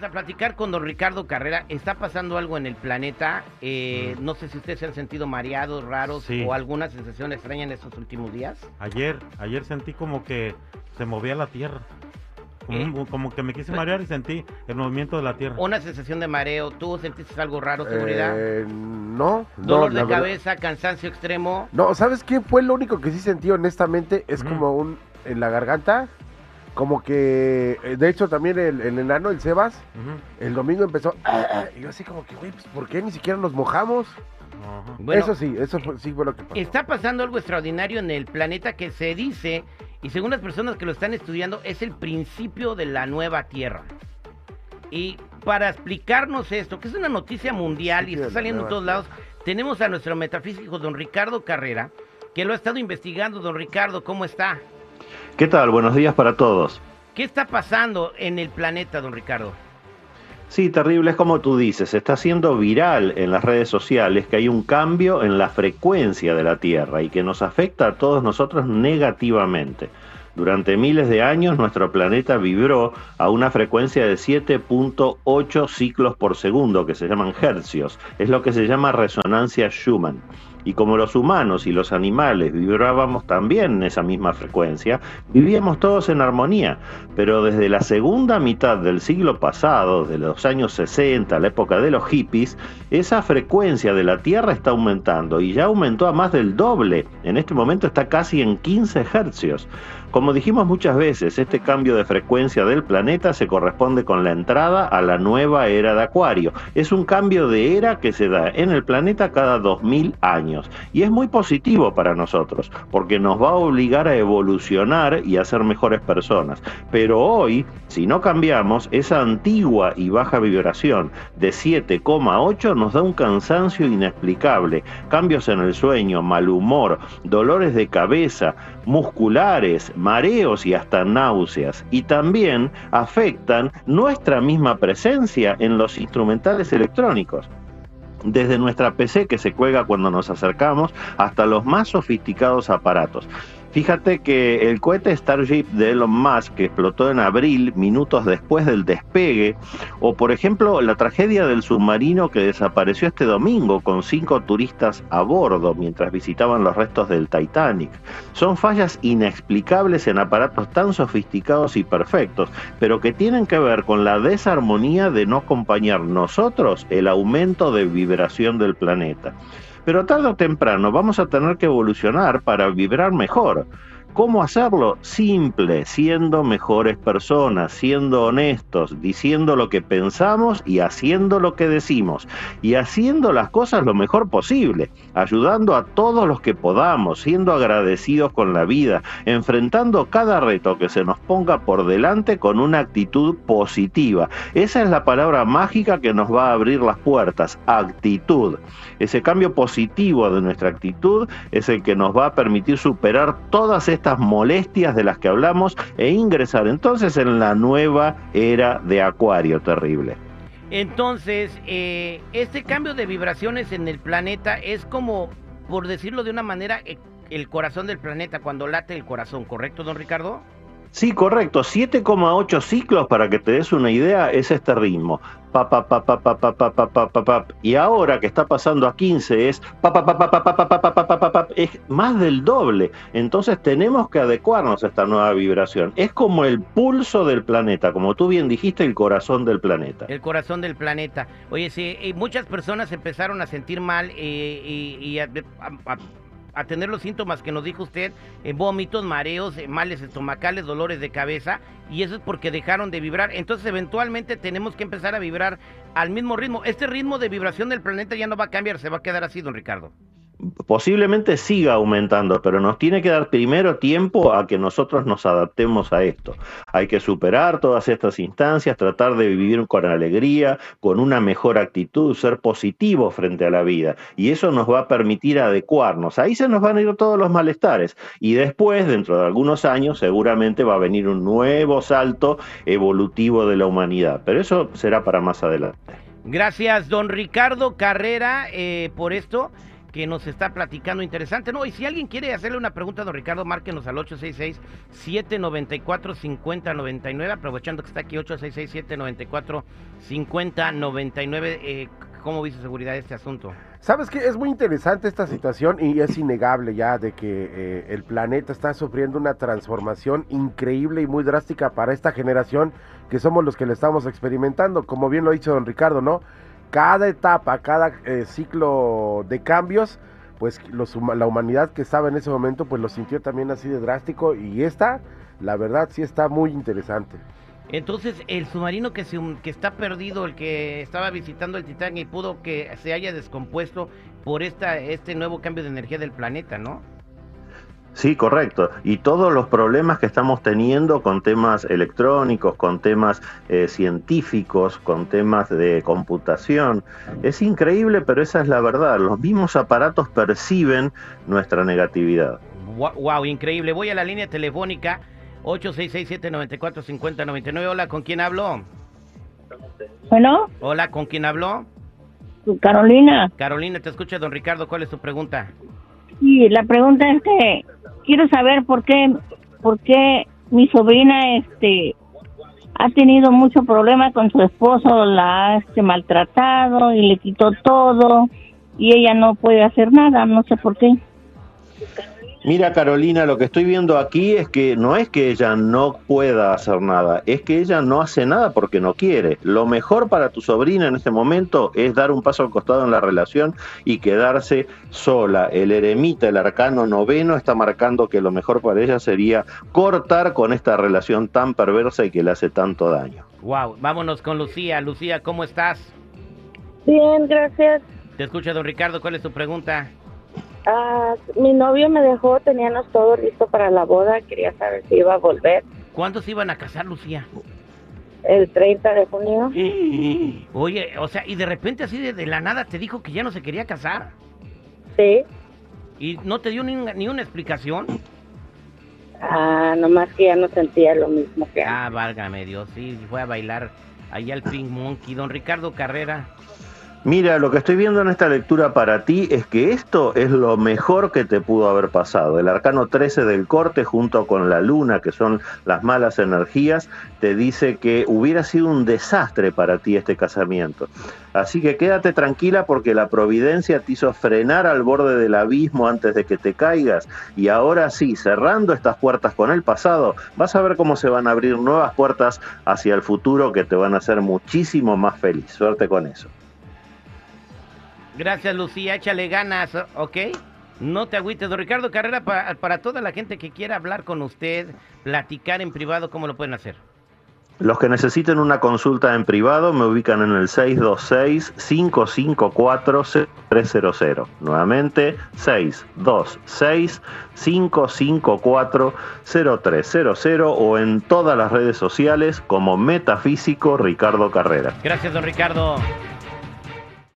Vamos a platicar con don Ricardo Carrera. Está pasando algo en el planeta. Eh, no sé si ustedes se han sentido mareados, raros Sí. o alguna sensación extraña en estos últimos días. Ayer, ayer sentí como que se movía la tierra. Como, ¿Eh? como que me quise marear y sentí el movimiento de la tierra. Una sensación de mareo. ¿Tú sentiste algo raro, seguridad? Eh, no, no, Dolor de verdad- cabeza, cansancio extremo. No, ¿sabes qué fue lo único que sí sentí honestamente? Es Ujú. como un en la garganta, como que eh, de hecho también el, el enano, el Sebas, el domingo empezó "Ah, ah", y yo así como que, güey, pues ¿por qué ni siquiera nos mojamos? Bueno, eso sí, eso fue, sí fue lo que pasó. Está pasando algo extraordinario en el planeta que se dice, y según las personas que lo están estudiando, es el principio de la nueva Tierra. Y para explicarnos esto, que es una noticia mundial y está saliendo en todos lados, tenemos a nuestro metafísico don Ricardo Carrera, que lo ha estado investigando. Don Ricardo, ¿cómo está? ¿Qué tal? Buenos días para todos. ¿Qué está pasando en el planeta, don Ricardo? Sí, terrible es como tú dices, está siendo viral en las redes sociales que hay un cambio en la frecuencia de la Tierra y que nos afecta a todos nosotros negativamente. Durante miles de años nuestro planeta vibró a una frecuencia de 7.8 ciclos por segundo, que se llaman hercios. Es lo que se llama resonancia Schumann. Y como los humanos y los animales vibrábamos también en esa misma frecuencia, vivíamos todos en armonía. Pero desde la segunda mitad del siglo pasado, de los años 60, la época de los hippies, esa frecuencia de la Tierra está aumentando y ya aumentó a más del doble. En este momento está casi en 15 hercios. Como dijimos muchas veces, este cambio de frecuencia del planeta se corresponde con la entrada a la nueva era de Acuario. Es un cambio de era que se da en el planeta cada 2000 años y es muy positivo para nosotros porque nos va a obligar a evolucionar y a ser mejores personas. Pero hoy, si no cambiamos, esa antigua y baja vibración de 7,8 nos da un cansancio inexplicable, cambios en el sueño, mal humor, dolores de cabeza, musculares, mareos y hasta náuseas. Y también afectan nuestra misma presencia en los instrumentales electrónicos desde nuestra PC que se cuelga cuando nos acercamos hasta los más sofisticados aparatos. Fíjate que el cohete Starship de Elon Musk que explotó en abril, minutos después del despegue, o por ejemplo la tragedia del submarino que desapareció este domingo con cinco turistas a bordo mientras visitaban los restos del Titanic, son fallas inexplicables en aparatos tan sofisticados y perfectos, pero que tienen que ver con la desarmonía de no acompañar nosotros el aumento de vibración del planeta. Pero tarde o temprano vamos a tener que evolucionar para vibrar mejor. ¿Cómo hacerlo? Simple, siendo mejores personas, siendo honestos, diciendo lo que pensamos y haciendo lo que decimos. Y haciendo las cosas lo mejor posible, ayudando a todos los que podamos, siendo agradecidos con la vida, enfrentando cada reto que se nos ponga por delante con una actitud positiva. Esa es la palabra mágica que nos va a abrir las puertas, actitud. Ese cambio positivo de nuestra actitud es el que nos va a permitir superar todas estas molestias de las que hablamos e ingresar entonces en la nueva era de Acuario terrible. Entonces, eh, este cambio de vibraciones en el planeta es como, por decirlo de una manera, eh, el corazón del planeta, cuando late el corazón, ¿correcto, don Ricardo? Sí, correcto. 7,8 ciclos, para que te des una idea, es este ritmo. Pa, pa, pa, pa, pa. Y ahora que está pasando a 15 es pa, es más del doble. Entonces tenemos que adecuarnos a esta nueva vibración. Es como el pulso del planeta, como tú bien dijiste, el corazón del planeta. El corazón del planeta. Oye, sí, eh, muchas personas empezaron a sentir mal eh, y a, tener los síntomas que nos dijo usted, eh, vómitos, mareos, eh, males estomacales, dolores de cabeza, y eso es porque dejaron de vibrar. Entonces, eventualmente tenemos que empezar a vibrar al mismo ritmo. Este ritmo de vibración del planeta ya no va a cambiar, se va a quedar así, don Ricardo. Posiblemente siga aumentando, pero nos tiene que dar primero tiempo a que nosotros nos adaptemos a esto. Hay que superar todas estas instancias, tratar de vivir con alegría, con una mejor actitud, ser positivo frente a la vida. Y eso nos va a permitir adecuarnos. Ahí se nos van a ir todos los malestares. Y después, dentro de algunos años, seguramente va a venir un nuevo salto evolutivo de la humanidad. Pero eso será para más adelante. Gracias, don Ricardo Carrera, eh, por esto. Que nos está platicando interesante, ¿no? Y si alguien quiere hacerle una pregunta a don Ricardo, márquenos al 866-794-5099, aprovechando que está aquí 866-794-5099. Eh, ¿Cómo viste seguridad este asunto? Sabes que es muy interesante esta situación y es innegable ya de que eh, el planeta está sufriendo una transformación increíble y muy drástica para esta generación que somos los que le estamos experimentando. Como bien lo ha dicho don Ricardo, ¿no? Cada etapa, cada eh, ciclo de cambios, pues los, la humanidad que estaba en ese momento, pues lo sintió también así de drástico y esta, la verdad, sí está muy interesante. Entonces, el submarino que, se, que está perdido, el que estaba visitando el Titán y pudo que se haya descompuesto por esta, este nuevo cambio de energía del planeta, ¿no? Sí, correcto. Y todos los problemas que estamos teniendo con temas electrónicos, con temas eh, científicos, con temas de computación, es increíble, pero esa es la verdad. Los mismos aparatos perciben nuestra negatividad. Wow, increíble. Voy a la línea telefónica 866-794-5099. Hola, ¿con quién hablo? Bueno. Hola, ¿con quién hablo? Carolina. Carolina, te escucha don Ricardo. ¿Cuál es tu pregunta? Sí, la pregunta es que quiero saber por qué, por qué mi sobrina este ha tenido mucho problema con su esposo, la ha este, maltratado y le quitó todo y ella no puede hacer nada, no sé por qué. Mira Carolina, lo que estoy viendo aquí es que no es que ella no pueda hacer nada, es que ella no hace nada porque no quiere. Lo mejor para tu sobrina en este momento es dar un paso al costado en la relación y quedarse sola. El eremita, el arcano noveno, está marcando que lo mejor para ella sería cortar con esta relación tan perversa y que le hace tanto daño. Wow, vámonos con Lucía. Lucía, ¿cómo estás? Bien, gracias. Te escucha don Ricardo, ¿cuál es tu pregunta? Ah, mi novio me dejó, teníamos todo listo para la boda, quería saber si iba a volver. ¿Cuándo se iban a casar, Lucía? El 30 de junio. Oye, o sea, y de repente así de, la nada te dijo que ya no se quería casar. Sí. ¿Y no te dio ni, ni una explicación? Ah, nomás que ya no sentía lo mismo que Ah, válgame Dios, sí, fue a bailar ahí al Pink Monkey. Don Ricardo Carrera, Mira, lo que estoy viendo en esta lectura para ti es que esto es lo mejor que te pudo haber pasado. El arcano 13 del corte junto con la luna, que son las malas energías, te dice que hubiera sido un desastre para ti este casamiento. Así que quédate tranquila porque la providencia te hizo frenar al borde del abismo antes de que te caigas. Y ahora sí, cerrando estas puertas con el pasado, vas a ver cómo se van a abrir nuevas puertas hacia el futuro que te van a hacer muchísimo más feliz. Suerte con eso. Gracias, Lucía. Échale ganas, ¿ok? No te agüites. Don Ricardo Carrera, para, para toda la gente que quiera hablar con usted, platicar en privado, ¿cómo lo pueden hacer? Los que necesiten una consulta en privado me ubican en el 626-554-300. Nuevamente, 626-554-0300 o en todas las redes sociales como Metafísico Ricardo Carrera. Gracias, don Ricardo.